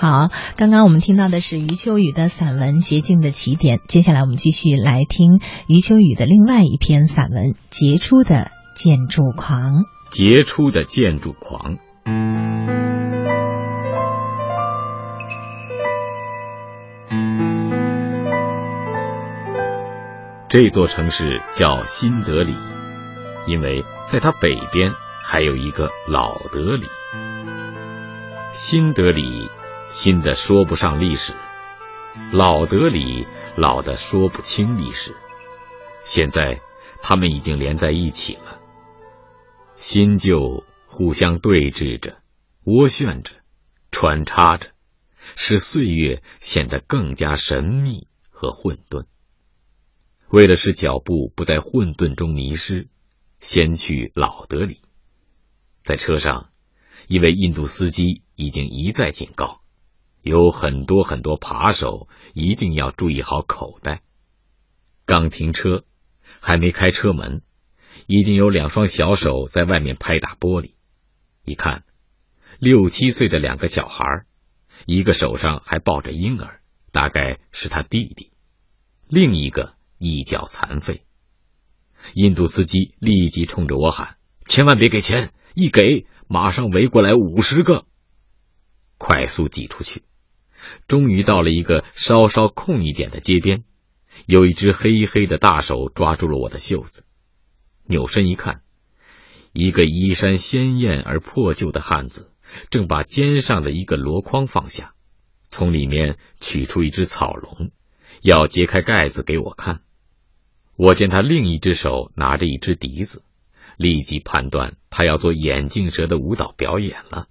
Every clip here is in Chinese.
好，刚刚我们听到的是余秋雨的散文《洁净的起点》，接下来我们继续来听余秋雨的另外一篇散文《杰出的建筑狂》。杰出的建筑狂。这座城市叫新德里，因为在它北边还有一个老德里。新德里新的说不上历史，老德里老的说不清历史。现在他们已经连在一起了，新旧互相对峙着，涡旋着，穿插着，使岁月显得更加神秘和混沌。为了使脚步不在混沌中迷失，先去老德里。在车上，一位印度司机已经一再警告，有很多很多扒手，一定要注意好口袋。刚停车，还没开车门，已经有两双小手在外面拍打玻璃。一看，六七岁的两个小孩，一个手上还抱着婴儿，大概是他弟弟；另一个。一脚残废，印度司机立即冲着我喊：“千万别给钱！一给，马上围过来五十个。”快速挤出去，终于到了一个稍稍空一点的街边，有一只黑黑的大手抓住了我的袖子。扭身一看，一个衣衫鲜艳而破旧的汉子正把肩上的一个箩筐放下，从里面取出一只草笼，要揭开盖子给我看。我见他另一只手拿着一只笛子，立即判断他要做眼镜蛇的舞蹈表演了。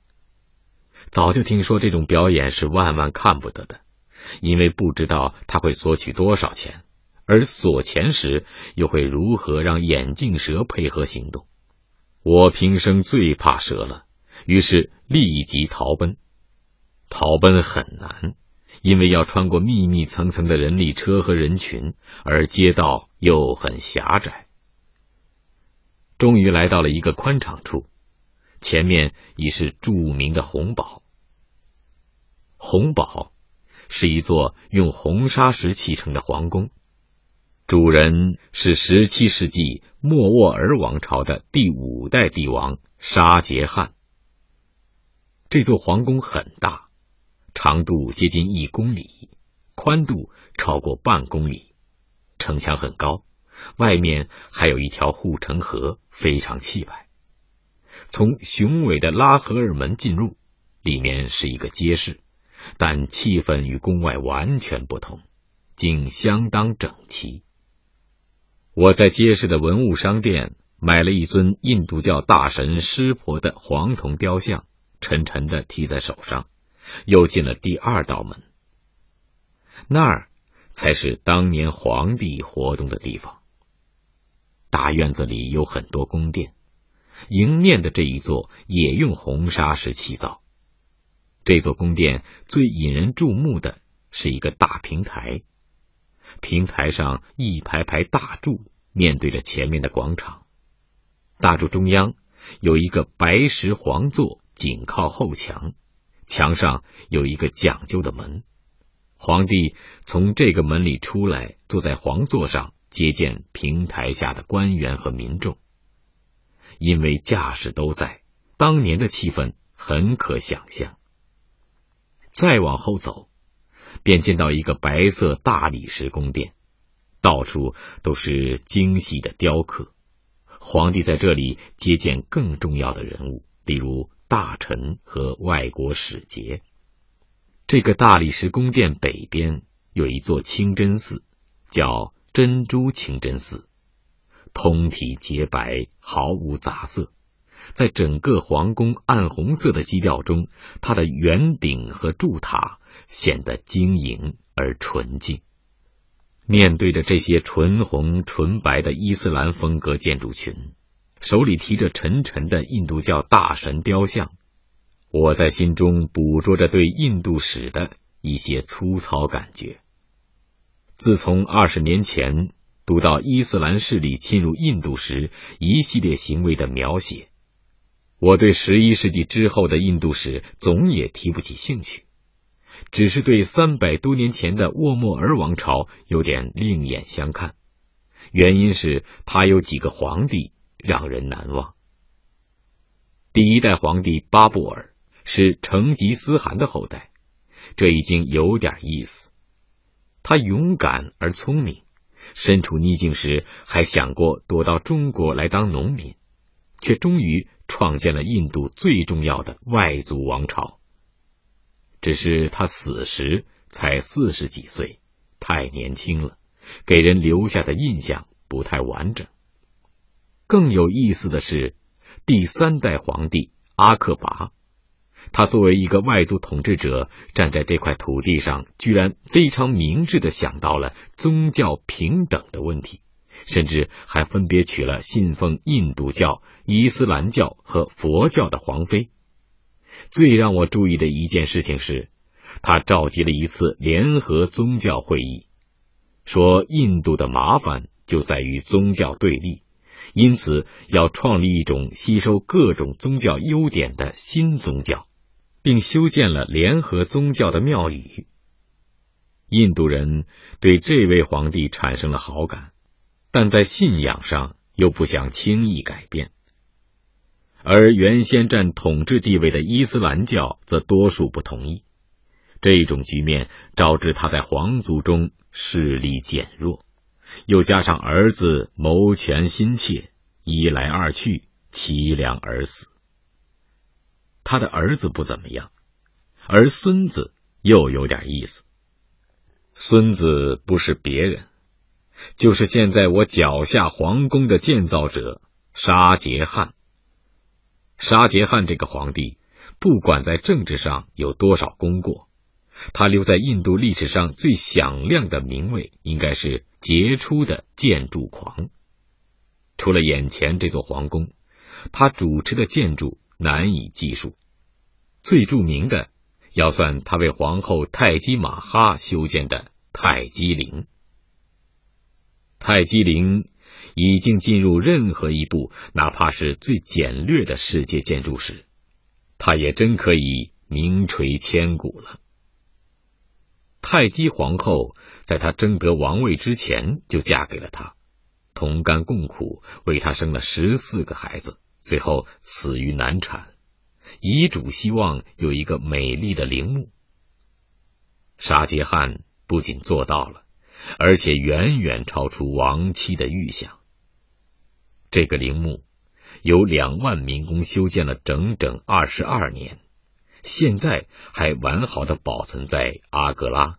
早就听说这种表演是万万看不得的，因为不知道他会索取多少钱，而索钱时又会如何让眼镜蛇配合行动。我平生最怕蛇了，于是立即逃奔。逃奔很难。因为要穿过密密层层的人力车和人群，而街道又很狭窄。终于来到了一个宽敞处，前面已是著名的红堡。红堡是一座用红砂石砌成的皇宫，主人是十七世纪莫卧儿王朝的第五代帝王沙杰汗。这座皇宫很大。长度接近一公里，宽度超过半公里，城墙很高，外面还有一条护城河，非常气派。从雄伟的拉合尔门进入，里面是一个街市，但气氛与宫外完全不同，竟相当整齐。我在街市的文物商店买了一尊印度教大神湿婆的黄铜雕像，沉沉的提在手上。又进了第二道门，那儿才是当年皇帝活动的地方。大院子里有很多宫殿，迎面的这一座也用红砂石砌造。这座宫殿最引人注目的是一个大平台，平台上一排排大柱面对着前面的广场，大柱中央有一个白石皇座，紧靠后墙。墙上有一个讲究的门，皇帝从这个门里出来，坐在皇座上接见平台下的官员和民众。因为架势都在，当年的气氛很可想象。再往后走，便见到一个白色大理石宫殿，到处都是精细的雕刻。皇帝在这里接见更重要的人物，例如。大臣和外国使节。这个大理石宫殿北边有一座清真寺，叫珍珠清真寺，通体洁白，毫无杂色。在整个皇宫暗红色的基调中，它的圆顶和柱塔显得晶莹而纯净。面对着这些纯红纯白的伊斯兰风格建筑群。手里提着沉沉的印度教大神雕像，我在心中捕捉着对印度史的一些粗糙感觉。自从二十年前读到伊斯兰势力侵入印度时一系列行为的描写，我对十一世纪之后的印度史总也提不起兴趣。只是对三百多年前的沃莫尔王朝有点另眼相看。原因是他有几个皇帝让人难忘。第一代皇帝巴布尔是成吉思汗的后代，这已经有点意思。他勇敢而聪明，身处逆境时还想过躲到中国来当农民，却终于创建了印度最重要的外族王朝。只是他死时才四十几岁，太年轻了。给人留下的印象不太完整。更有意思的是，第三代皇帝阿克拔，他作为一个外族统治者，站在这块土地上，居然非常明智的想到了宗教平等的问题，甚至还分别娶了信奉印度教、伊斯兰教和佛教的皇妃。最让我注意的一件事情是，他召集了一次联合宗教会议。说印度的麻烦就在于宗教对立，因此要创立一种吸收各种宗教优点的新宗教，并修建了联合宗教的庙宇。印度人对这位皇帝产生了好感，但在信仰上又不想轻易改变，而原先占统治地位的伊斯兰教则多数不同意。这种局面导致他在皇族中势力减弱，又加上儿子谋权心切，一来二去凄凉而死。他的儿子不怎么样，而孙子又有点意思。孙子不是别人，就是现在我脚下皇宫的建造者沙杰汉。沙杰汉这个皇帝，不管在政治上有多少功过。他留在印度历史上最响亮的名位，应该是杰出的建筑狂。除了眼前这座皇宫，他主持的建筑难以计数。最著名的，要算他为皇后泰姬玛哈修建的泰姬陵。泰姬陵已经进入任何一部哪怕是最简略的世界建筑史，他也真可以名垂千古了。泰姬皇后在他争得王位之前就嫁给了他，同甘共苦，为他生了十四个孩子，最后死于难产。遗嘱希望有一个美丽的陵墓。沙杰汉不仅做到了，而且远远超出亡妻的预想。这个陵墓由两万民工修建了整整二十二年。现在还完好的保存在阿格拉。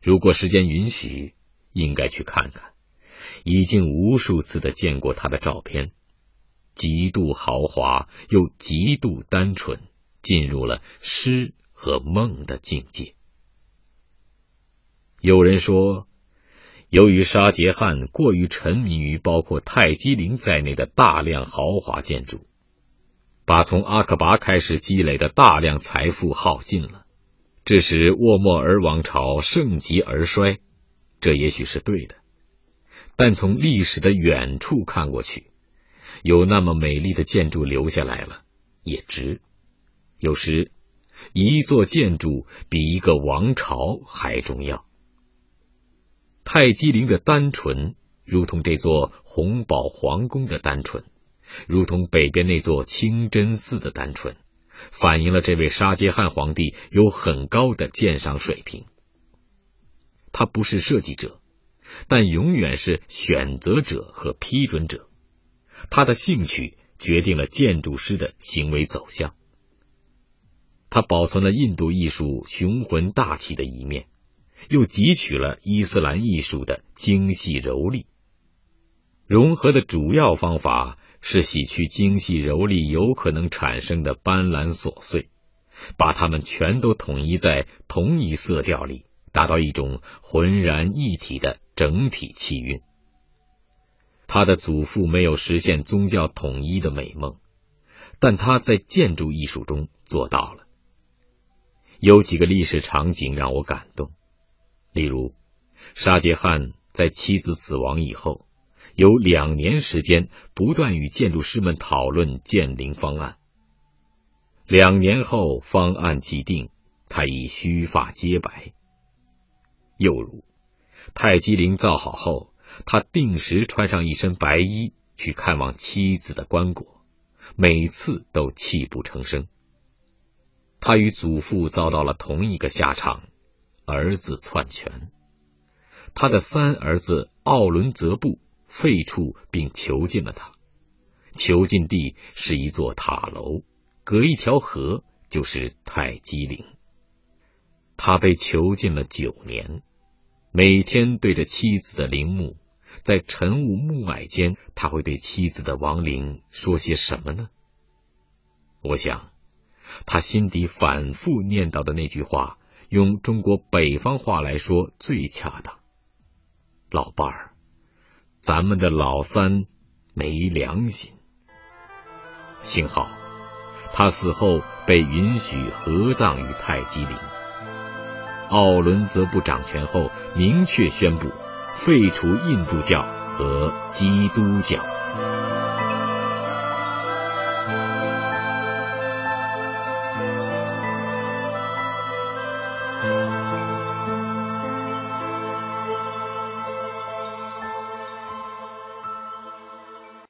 如果时间允许，应该去看看。已经无数次的见过他的照片，极度豪华又极度单纯，进入了诗和梦的境界。有人说，由于沙杰汉过于沉迷于包括泰姬陵在内的大量豪华建筑。把从阿克拔开始积累的大量财富耗尽了，致使沃莫尔王朝盛极而衰，这也许是对的。但从历史的远处看过去，有那么美丽的建筑留下来了，也值。有时，一座建筑比一个王朝还重要。泰姬陵的单纯，如同这座红宝皇宫的单纯。如同北边那座清真寺的单纯，反映了这位沙杰汉皇帝有很高的鉴赏水平。他不是设计者，但永远是选择者和批准者。他的兴趣决定了建筑师的行为走向。他保存了印度艺术雄浑大气的一面，又汲取了伊斯兰艺术的精细柔丽。融合的主要方法。是洗去精细柔丽有可能产生的斑斓琐碎，把它们全都统一在同一色调里，达到一种浑然一体的整体气韵。他的祖父没有实现宗教统一的美梦，但他在建筑艺术中做到了。有几个历史场景让我感动，例如沙杰汉在妻子死亡以后。有两年时间，不断与建筑师们讨论建陵方案。两年后，方案既定，他已须发皆白。又如，泰姬陵造好后，他定时穿上一身白衣去看望妻子的棺椁，每次都泣不成声。他与祖父遭到了同一个下场，儿子篡权。他的三儿子奥伦泽布废黜并囚禁了他，囚禁地是一座塔楼，隔一条河就是泰姬陵。他被囚禁了九年，每天对着妻子的陵墓，在晨雾暮霭间，他会对妻子的亡灵说些什么呢？我想。他心底反复念叨的那句话，用中国北方话来说最恰当：“老伴儿，咱们的老三没良心。”幸好他死后被允许合葬于泰姬陵。奥伦则布掌权后，明确宣布废除印度教和基督教。